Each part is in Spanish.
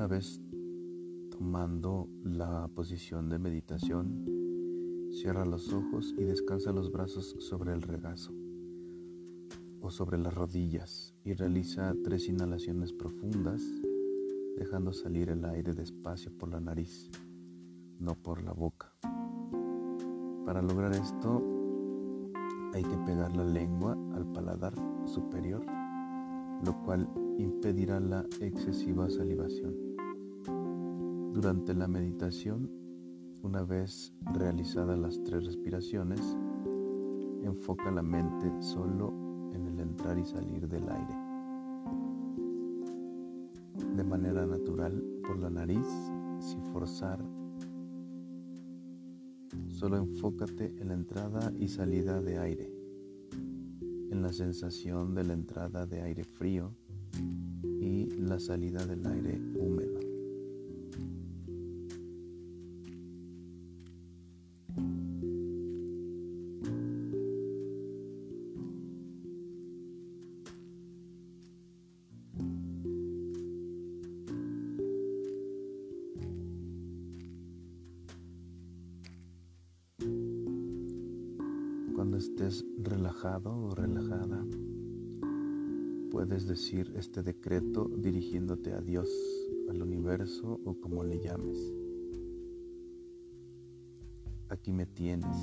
vez tomando la posición de meditación, cierra los ojos y descansa los brazos sobre el regazo o sobre las rodillas y realiza tres inhalaciones profundas, dejando salir el aire despacio por la nariz, no por la boca. Para lograr esto hay que pegar la lengua al paladar superior, lo cual impedirá la excesiva salivación. Durante la meditación, una vez realizadas las tres respiraciones, enfoca la mente solo en el entrar y salir del aire. De manera natural por la nariz, sin forzar. Solo enfócate en la entrada y salida de aire, en la sensación de la entrada de aire frío y la salida del aire húmedo. Cuando estés relajado o relajada, puedes decir este decreto dirigiéndote a Dios, al universo o como le llames. Aquí me tienes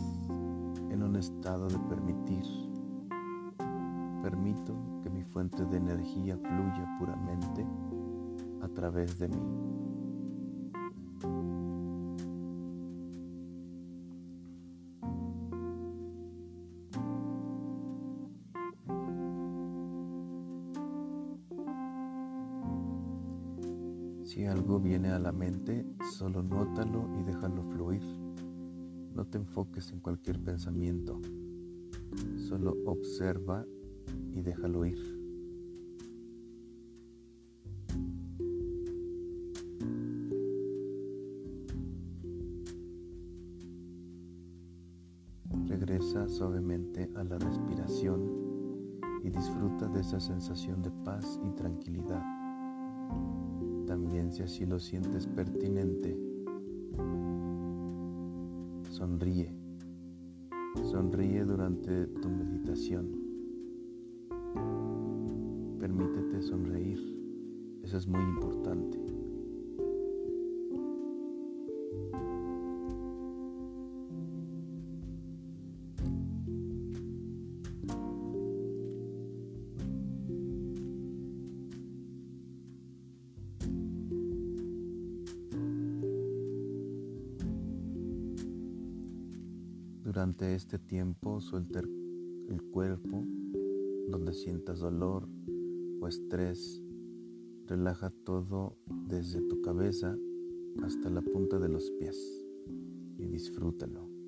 en un estado de permitir. Permito que mi fuente de energía fluya puramente a través de mí. Si algo viene a la mente, solo nótalo y déjalo fluir. No te enfoques en cualquier pensamiento. Solo observa y déjalo ir. Regresa suavemente a la respiración y disfruta de esa sensación de paz y tranquilidad si lo sientes pertinente. Sonríe. Sonríe durante tu meditación. Permítete sonreír. Eso es muy importante. Durante este tiempo suelta el cuerpo donde sientas dolor o estrés. Relaja todo desde tu cabeza hasta la punta de los pies y disfrútalo.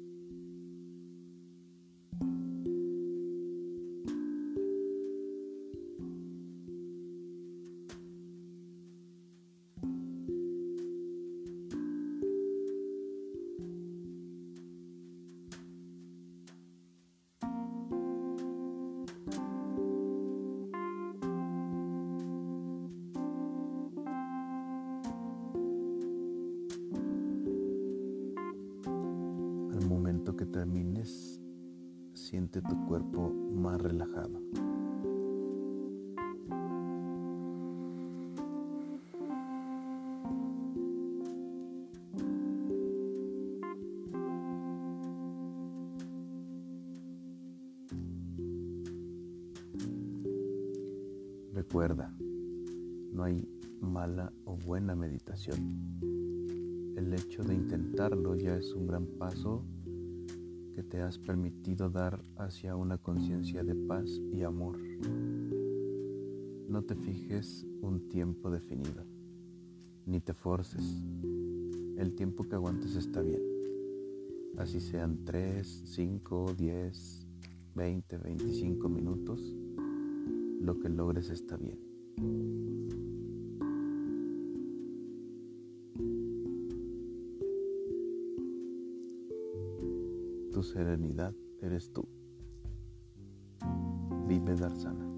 Que termines, siente tu cuerpo más relajado. Recuerda, no hay mala o buena meditación. El hecho de intentarlo ya es un gran paso que te has permitido dar hacia una conciencia de paz y amor. No te fijes un tiempo definido, ni te forces. El tiempo que aguantes está bien. Así sean 3, 5, 10, 20, 25 minutos, lo que logres está bien. Serenidad eres tú. Vive Darsana.